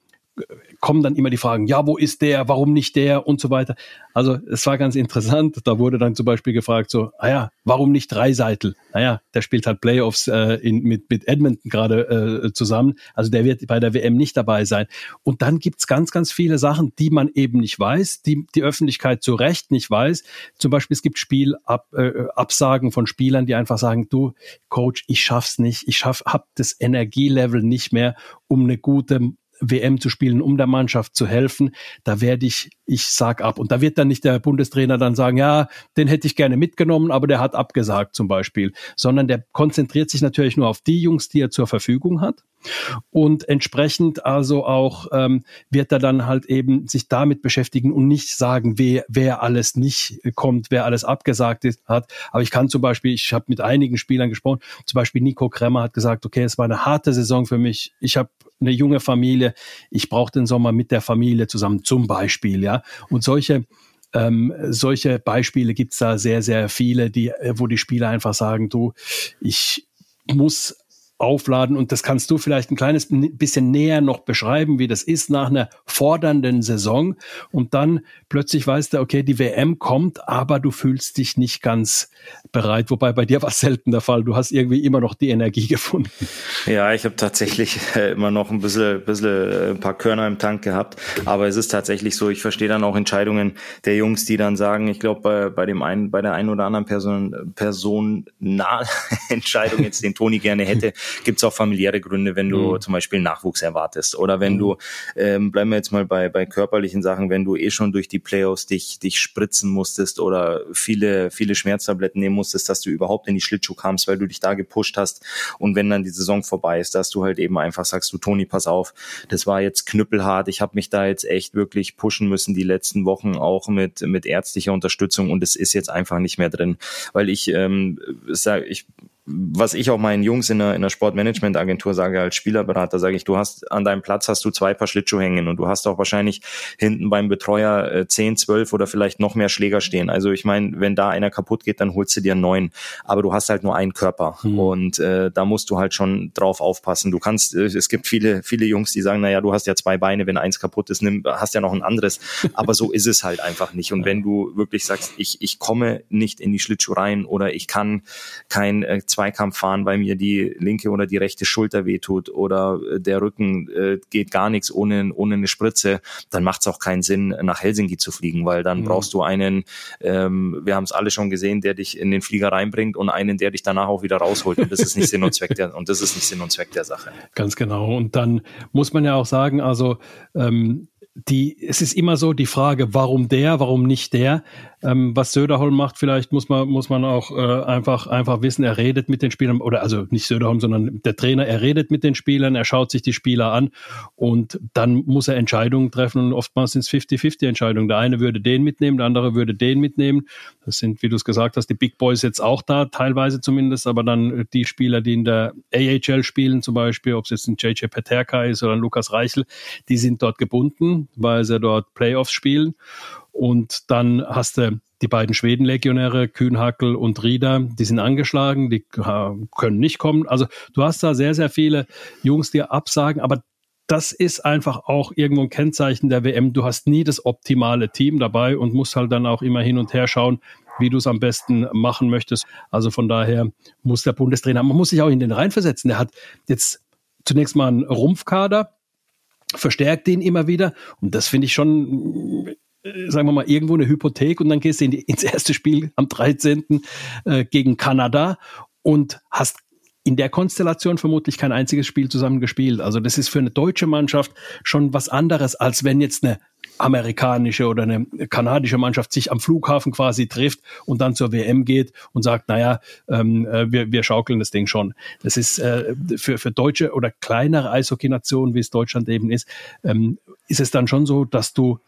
kommen dann immer die Fragen, ja, wo ist der, warum nicht der und so weiter. Also es war ganz interessant. Da wurde dann zum Beispiel gefragt, so, ah ja, warum nicht Dreiseitel? Naja, der spielt halt Playoffs äh, in, mit, mit Edmonton gerade äh, zusammen. Also der wird bei der WM nicht dabei sein. Und dann gibt's ganz, ganz viele Sachen, die man eben nicht weiß, die die Öffentlichkeit zu Recht nicht weiß. Zum Beispiel, es gibt Spielabsagen äh, von Spielern, die einfach sagen, du, Coach, ich schaff's nicht, ich schaff, hab das Energielevel nicht mehr, um eine gute WM zu spielen, um der Mannschaft zu helfen, da werde ich, ich sag ab. Und da wird dann nicht der Bundestrainer dann sagen, ja, den hätte ich gerne mitgenommen, aber der hat abgesagt zum Beispiel, sondern der konzentriert sich natürlich nur auf die Jungs, die er zur Verfügung hat Und entsprechend also auch ähm, wird er dann halt eben sich damit beschäftigen und nicht sagen, wer, wer alles nicht kommt, wer alles abgesagt ist, hat. Aber ich kann zum Beispiel, ich habe mit einigen Spielern gesprochen, zum Beispiel Nico Kremmer hat gesagt, okay, es war eine harte Saison für mich. Ich habe eine junge Familie, ich brauche den Sommer mit der Familie zusammen, zum Beispiel, ja. Und solche ähm, solche Beispiele gibt's da sehr, sehr viele, die, wo die Spieler einfach sagen, du, ich muss aufladen. Und das kannst du vielleicht ein kleines bisschen näher noch beschreiben, wie das ist nach einer fordernden Saison. Und dann plötzlich weißt du, okay, die WM kommt, aber du fühlst dich nicht ganz bereit. Wobei bei dir war es selten der Fall. Du hast irgendwie immer noch die Energie [laughs] gefunden. Ja, ich habe tatsächlich äh, immer noch ein bisschen, bisschen äh, ein paar Körner im Tank gehabt. Aber es ist tatsächlich so, ich verstehe dann auch Entscheidungen der Jungs, die dann sagen, ich glaube, bei, bei dem einen, bei der einen oder anderen Person, Person [laughs] Entscheidung jetzt den Toni gerne hätte, gibt es auch familiäre Gründe, wenn du mhm. zum Beispiel Nachwuchs erwartest oder wenn mhm. du, ähm, bleiben wir jetzt mal bei, bei körperlichen Sachen, wenn du eh schon durch die Playoffs dich, dich spritzen musstest oder viele, viele Schmerztabletten nehmen musstest, dass du überhaupt in die Schlittschuh kamst, weil du dich da gepusht hast und wenn dann die Saison vorbei ist, dass du halt eben einfach sagst, du Toni, pass auf, das war jetzt knüppelhart, ich habe mich da jetzt echt wirklich pushen müssen die letzten Wochen auch mit, mit ärztlicher Unterstützung und es ist jetzt einfach nicht mehr drin, weil ich ähm, sag, ich was ich auch meinen Jungs in der, in der Sportmanagement-Agentur sage als Spielerberater, sage ich, du hast an deinem Platz hast du zwei Paar Schlittschuhe hängen und du hast auch wahrscheinlich hinten beim Betreuer äh, 10, 12 oder vielleicht noch mehr Schläger stehen. Also ich meine, wenn da einer kaputt geht, dann holst du dir einen neuen. Aber du hast halt nur einen Körper hm. und äh, da musst du halt schon drauf aufpassen. Du kannst, äh, es gibt viele, viele Jungs, die sagen, naja, du hast ja zwei Beine, wenn eins kaputt ist, nimm, hast ja noch ein anderes. Aber so ist es halt einfach nicht. Und wenn du wirklich sagst, ich, ich komme nicht in die Schlittschuhe rein oder ich kann kein äh, Zweikampf fahren, weil mir die linke oder die rechte Schulter wehtut oder äh, der Rücken äh, geht gar nichts ohne, ohne eine Spritze, dann macht es auch keinen Sinn, nach Helsinki zu fliegen, weil dann mhm. brauchst du einen, ähm, wir haben es alle schon gesehen, der dich in den Flieger reinbringt und einen, der dich danach auch wieder rausholt. Und das ist nicht Sinn und Zweck der, und das ist nicht Sinn und Zweck der Sache. Ganz genau. Und dann muss man ja auch sagen, also ähm, die, es ist immer so die Frage, warum der, warum nicht der. Ähm, was Söderholm macht, vielleicht muss man, muss man auch äh, einfach, einfach wissen, er redet mit den Spielern, oder also nicht Söderholm, sondern der Trainer, er redet mit den Spielern, er schaut sich die Spieler an und dann muss er Entscheidungen treffen und oftmals sind es 50-50 Entscheidungen. Der eine würde den mitnehmen, der andere würde den mitnehmen. Das sind, wie du es gesagt hast, die Big Boys jetzt auch da, teilweise zumindest, aber dann die Spieler, die in der AHL spielen, zum Beispiel, ob es jetzt ein JJ Peterka ist oder ein Lukas Reichel, die sind dort gebunden, weil sie dort Playoffs spielen. Und dann hast du die beiden Schweden-Legionäre, Kühnhackel und Rieder, die sind angeschlagen, die können nicht kommen. Also du hast da sehr, sehr viele Jungs, die absagen, aber das ist einfach auch irgendwo ein Kennzeichen der WM. Du hast nie das optimale Team dabei und musst halt dann auch immer hin und her schauen, wie du es am besten machen möchtest. Also von daher muss der Bundestrainer, man muss sich auch in den reinversetzen. Der hat jetzt zunächst mal einen Rumpfkader, verstärkt den immer wieder und das finde ich schon äh, sagen wir mal, irgendwo eine Hypothek und dann gehst du in die, ins erste Spiel am 13. Äh, gegen Kanada und hast in der Konstellation vermutlich kein einziges Spiel zusammen gespielt. Also das ist für eine deutsche Mannschaft schon was anderes, als wenn jetzt eine amerikanische oder eine kanadische Mannschaft sich am Flughafen quasi trifft und dann zur WM geht und sagt, naja, ähm, äh, wir, wir schaukeln das Ding schon. Das ist äh, für, für deutsche oder kleinere Eishockey-Nationen, wie es Deutschland eben ist, ähm, ist es dann schon so, dass du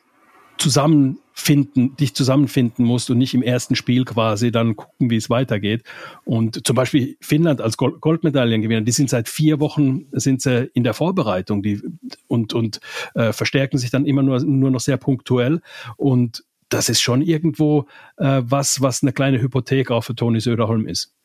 zusammenfinden, dich zusammenfinden musst und nicht im ersten Spiel quasi dann gucken, wie es weitergeht. Und zum Beispiel Finnland als Goldmedaillengewinner, die sind seit vier Wochen sind sie in der Vorbereitung, die und und äh, verstärken sich dann immer nur nur noch sehr punktuell. Und das ist schon irgendwo äh, was, was eine kleine Hypothek auch für Toni Söderholm ist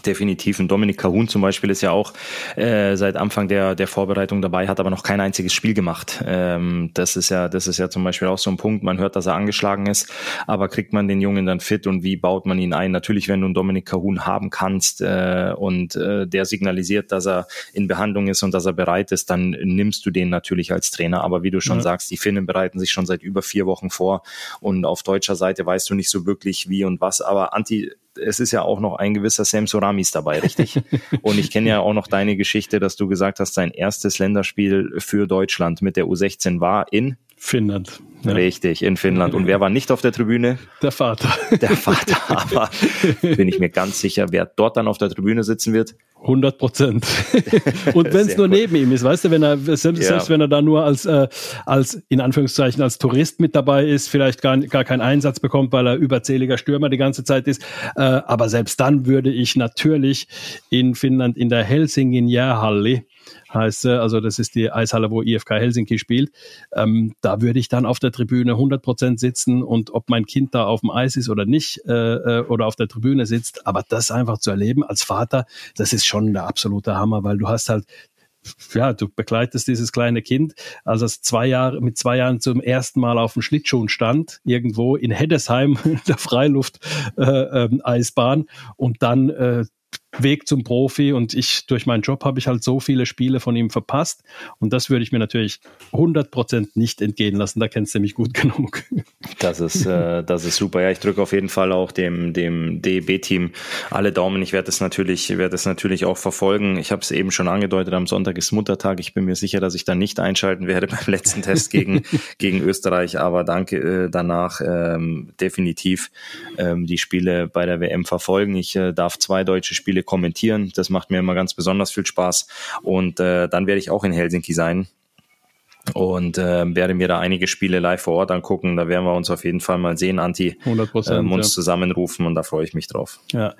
definitiv. Und Dominik Kahun zum Beispiel ist ja auch äh, seit Anfang der, der Vorbereitung dabei, hat aber noch kein einziges Spiel gemacht. Ähm, das ist ja, das ist ja zum Beispiel auch so ein Punkt. Man hört, dass er angeschlagen ist, aber kriegt man den Jungen dann fit und wie baut man ihn ein? Natürlich, wenn du einen Dominik Kahun haben kannst äh, und äh, der signalisiert, dass er in Behandlung ist und dass er bereit ist, dann nimmst du den natürlich als Trainer. Aber wie du schon ja. sagst, die Finnen bereiten sich schon seit über vier Wochen vor und auf deutscher Seite weißt du nicht so wirklich wie und was. Aber Anti es ist ja auch noch ein gewisser Sam Soramis dabei, richtig? Und ich kenne ja auch noch deine Geschichte, dass du gesagt hast, sein erstes Länderspiel für Deutschland mit der U16 war in Finnland. Ja. Richtig, in Finnland. Und wer war nicht auf der Tribüne? Der Vater. Der Vater, aber bin ich mir ganz sicher, wer dort dann auf der Tribüne sitzen wird. 100 Prozent. [laughs] Und wenn es nur neben ihm ist, weißt du, wenn er selbst, ja. selbst wenn er da nur als äh, als in Anführungszeichen als Tourist mit dabei ist, vielleicht gar gar keinen Einsatz bekommt, weil er überzähliger Stürmer die ganze Zeit ist. Äh, aber selbst dann würde ich natürlich in Finnland in der Helsingin Jäähalli heißt also das ist die Eishalle, wo IFK Helsinki spielt. Ähm, da würde ich dann auf der Tribüne 100 Prozent sitzen und ob mein Kind da auf dem Eis ist oder nicht äh, äh, oder auf der Tribüne sitzt, aber das einfach zu erleben als Vater, das ist schon der absolute Hammer, weil du hast halt ja, du begleitest dieses kleine Kind, als es zwei Jahre, mit zwei Jahren zum ersten Mal auf dem Schlittschuh stand, irgendwo in Heddesheim, [laughs] der Freiluft-Eisbahn, äh, ähm, und dann äh, Weg zum Profi und ich durch meinen Job habe ich halt so viele Spiele von ihm verpasst und das würde ich mir natürlich 100% nicht entgehen lassen, da kennst du mich gut [laughs] genug. Das ist, äh, das ist super. Ja, ich drücke auf jeden Fall auch dem, dem DEB-Team alle Daumen. Ich werde es natürlich, werde es natürlich auch verfolgen. Ich habe es eben schon angedeutet, am Sonntag ist Muttertag. Ich bin mir sicher, dass ich dann nicht einschalten werde [laughs] beim letzten Test gegen, [laughs] gegen Österreich, aber danke äh, danach ähm, definitiv ähm, die Spiele bei der WM verfolgen. Ich äh, darf zwei deutsche Spiele kommentieren. Das macht mir immer ganz besonders viel Spaß. Und äh, dann werde ich auch in Helsinki sein und äh, werde mir da einige Spiele live vor Ort angucken. Da werden wir uns auf jeden Fall mal sehen, Anti, 100%, ähm, uns ja. zusammenrufen und da freue ich mich drauf. Ja,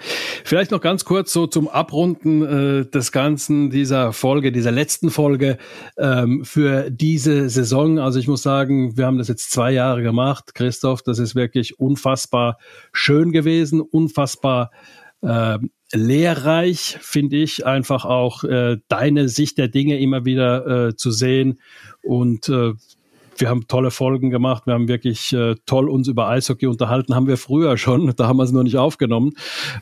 vielleicht noch ganz kurz so zum Abrunden äh, des Ganzen dieser Folge, dieser letzten Folge ähm, für diese Saison. Also ich muss sagen, wir haben das jetzt zwei Jahre gemacht, Christoph. Das ist wirklich unfassbar schön gewesen, unfassbar äh, lehrreich, finde ich, einfach auch äh, deine Sicht der Dinge immer wieder äh, zu sehen. Und äh, wir haben tolle Folgen gemacht, wir haben wirklich äh, toll uns über Eishockey unterhalten, haben wir früher schon, da haben wir es noch nicht aufgenommen.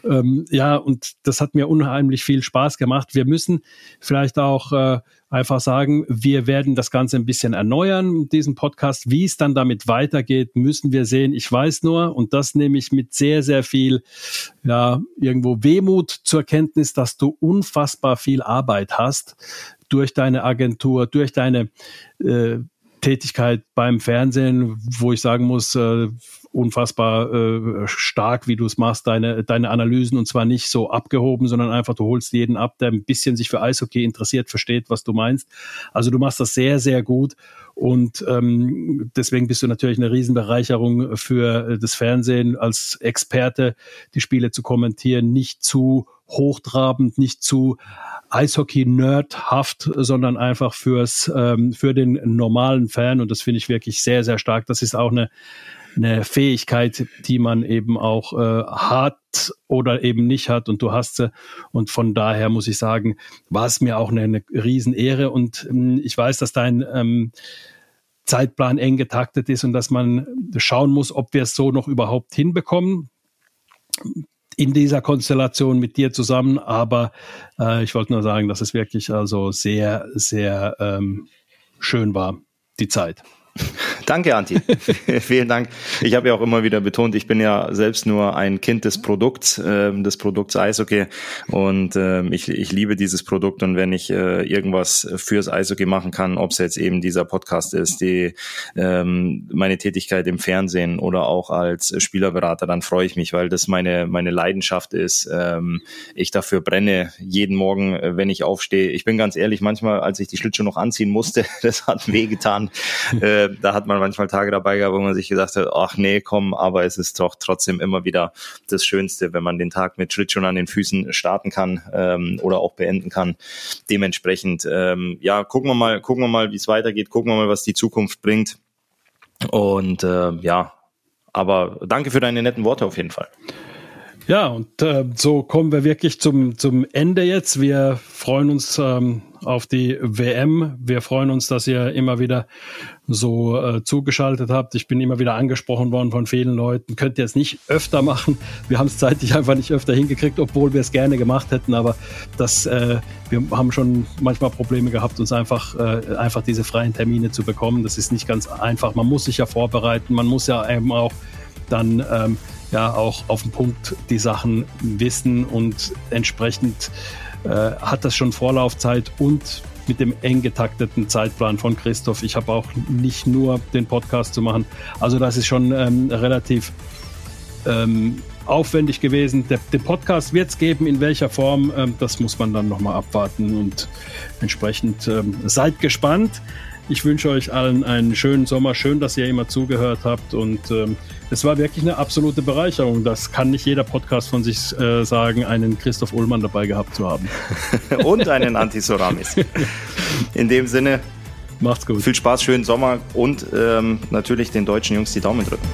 Ähm, ja, und das hat mir unheimlich viel Spaß gemacht. Wir müssen vielleicht auch äh, einfach sagen, wir werden das Ganze ein bisschen erneuern, diesen Podcast. Wie es dann damit weitergeht, müssen wir sehen. Ich weiß nur, und das nehme ich mit sehr, sehr viel, ja, irgendwo Wehmut zur Kenntnis, dass du unfassbar viel Arbeit hast durch deine Agentur, durch deine äh, Tätigkeit beim Fernsehen, wo ich sagen muss, äh, unfassbar äh, stark, wie du es machst, deine, deine Analysen und zwar nicht so abgehoben, sondern einfach, du holst jeden ab, der ein bisschen sich für Eishockey interessiert, versteht, was du meinst. Also du machst das sehr, sehr gut und ähm, deswegen bist du natürlich eine Riesenbereicherung für das Fernsehen als Experte, die Spiele zu kommentieren, nicht zu hochtrabend, nicht zu Eishockey-Nerdhaft, sondern einfach fürs, ähm, für den normalen Fan. Und das finde ich wirklich sehr, sehr stark. Das ist auch eine, eine Fähigkeit, die man eben auch äh, hat oder eben nicht hat und du hast sie. Und von daher muss ich sagen, war es mir auch eine, eine Riesenehre. Und ähm, ich weiß, dass dein ähm, Zeitplan eng getaktet ist und dass man schauen muss, ob wir es so noch überhaupt hinbekommen in dieser Konstellation mit dir zusammen. Aber äh, ich wollte nur sagen, dass es wirklich also sehr, sehr ähm, schön war, die Zeit. [laughs] Danke, Anti. [laughs] Vielen Dank. Ich habe ja auch immer wieder betont, ich bin ja selbst nur ein Kind des Produkts, äh, des Produkts Eishockey und äh, ich, ich liebe dieses Produkt und wenn ich äh, irgendwas fürs Eishockey machen kann, ob es jetzt eben dieser Podcast ist, die ähm, meine Tätigkeit im Fernsehen oder auch als Spielerberater, dann freue ich mich, weil das meine meine Leidenschaft ist. Ähm, ich dafür brenne jeden Morgen, äh, wenn ich aufstehe. Ich bin ganz ehrlich, manchmal, als ich die Schlittschuhe noch anziehen musste, [laughs] das hat wehgetan. Äh, da hat man manchmal Tage dabei gehabt, wo man sich gesagt hat, ach nee, komm, aber es ist doch trotzdem immer wieder das Schönste, wenn man den Tag mit Schlittschuhen an den Füßen starten kann ähm, oder auch beenden kann. Dementsprechend, ähm, ja, gucken wir mal, gucken wir mal, wie es weitergeht, gucken wir mal, was die Zukunft bringt. Und äh, ja, aber danke für deine netten Worte auf jeden Fall. Ja, und äh, so kommen wir wirklich zum, zum Ende jetzt. Wir freuen uns ähm, auf die WM. Wir freuen uns, dass ihr immer wieder so äh, zugeschaltet habt. Ich bin immer wieder angesprochen worden von vielen Leuten. Könnt ihr es nicht öfter machen? Wir haben es zeitlich einfach nicht öfter hingekriegt, obwohl wir es gerne gemacht hätten. Aber das, äh, wir haben schon manchmal Probleme gehabt, uns einfach, äh, einfach diese freien Termine zu bekommen. Das ist nicht ganz einfach. Man muss sich ja vorbereiten. Man muss ja eben auch dann ähm, ja auch auf den Punkt die Sachen wissen und entsprechend äh, hat das schon Vorlaufzeit und mit dem eng getakteten Zeitplan von Christoph. Ich habe auch nicht nur den Podcast zu machen. Also das ist schon ähm, relativ ähm, aufwendig gewesen. Der, den Podcast wird es geben, in welcher Form, ähm, das muss man dann nochmal abwarten und entsprechend ähm, seid gespannt. Ich wünsche euch allen einen schönen Sommer. Schön, dass ihr immer zugehört habt. Und ähm, es war wirklich eine absolute Bereicherung. Das kann nicht jeder Podcast von sich äh, sagen, einen Christoph Ullmann dabei gehabt zu haben. [laughs] und einen Antisoramis. In dem Sinne, macht's gut. Viel Spaß, schönen Sommer und ähm, natürlich den deutschen Jungs die Daumen drücken.